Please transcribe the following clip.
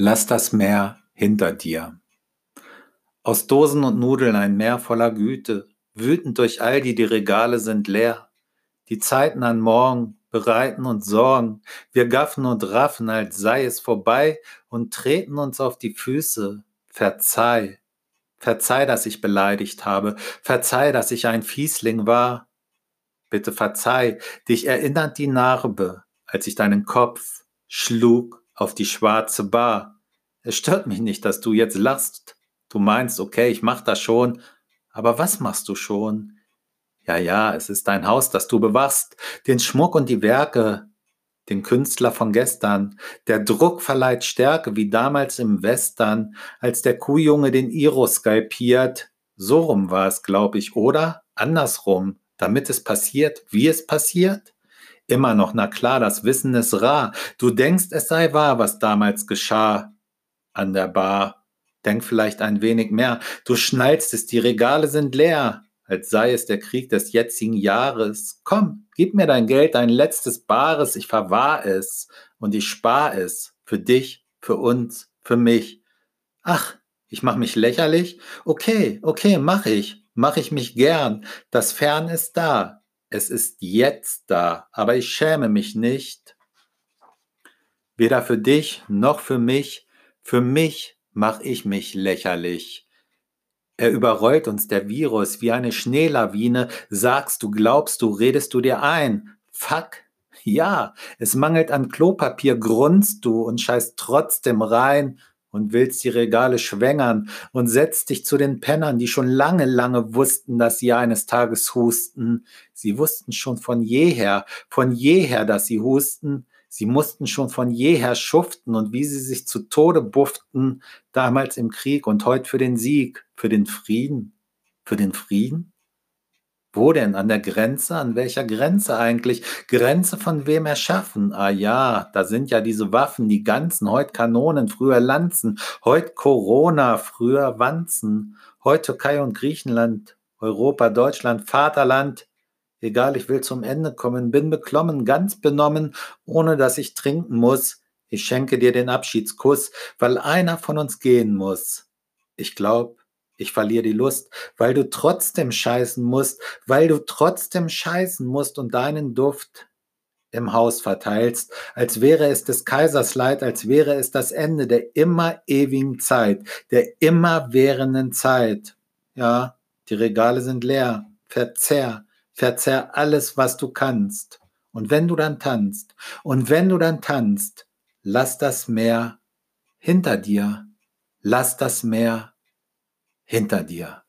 Lass das Meer hinter dir. Aus Dosen und Nudeln ein Meer voller Güte, wütend durch all die, die Regale sind leer. Die Zeiten an morgen bereiten uns Sorgen, wir gaffen und raffen, als sei es vorbei und treten uns auf die Füße. Verzeih, verzeih, dass ich beleidigt habe, verzeih, dass ich ein Fiesling war. Bitte verzeih, dich erinnert die Narbe, als ich deinen Kopf schlug auf die schwarze Bar. Es stört mich nicht, dass du jetzt lachst. Du meinst, okay, ich mach das schon. Aber was machst du schon? Ja, ja, es ist dein Haus, das du bewachst. Den Schmuck und die Werke, den Künstler von gestern. Der Druck verleiht Stärke, wie damals im Western, als der Kuhjunge den Iro skalpiert. So rum war es, glaub ich, oder? Andersrum, damit es passiert, wie es passiert? Immer noch, na klar, das Wissen ist rar. Du denkst, es sei wahr, was damals geschah an der Bar. Denk vielleicht ein wenig mehr. Du schnallst es, die Regale sind leer, als sei es der Krieg des jetzigen Jahres. Komm, gib mir dein Geld, dein letztes Bares, ich verwahr es und ich spar es. Für dich, für uns, für mich. Ach, ich mach mich lächerlich? Okay, okay, mach ich. Mach ich mich gern. Das Fern ist da. Es ist jetzt da, aber ich schäme mich nicht. Weder für dich noch für mich. Für mich mache ich mich lächerlich. Er überrollt uns der Virus wie eine Schneelawine. Sagst du, glaubst du, redest du dir ein. Fuck. Ja, es mangelt an Klopapier, grunzt du und scheißt trotzdem rein und willst die Regale schwängern und setzt dich zu den Pennern, die schon lange, lange wussten, dass sie eines Tages husten. Sie wussten schon von jeher, von jeher, dass sie husten. Sie mussten schon von jeher schuften und wie sie sich zu Tode bufften, damals im Krieg und heute für den Sieg, für den Frieden, für den Frieden. Wo denn? An der Grenze? An welcher Grenze eigentlich? Grenze von wem erschaffen? Ah ja, da sind ja diese Waffen, die ganzen, heute Kanonen, früher Lanzen, heute Corona, früher Wanzen, heute Türkei und Griechenland, Europa, Deutschland, Vaterland. Egal, ich will zum Ende kommen, bin beklommen, ganz benommen, ohne dass ich trinken muss. Ich schenke dir den Abschiedskuss, weil einer von uns gehen muss. Ich glaub, ich verliere die Lust, weil du trotzdem scheißen musst, weil du trotzdem scheißen musst und deinen Duft im Haus verteilst, als wäre es des Kaisers Leid, als wäre es das Ende der immer ewigen Zeit, der immer währenden Zeit. Ja, die Regale sind leer. Verzehr, verzehr alles, was du kannst. Und wenn du dann tanzt, und wenn du dann tanzt, lass das Meer hinter dir, lass das Meer hinter dir.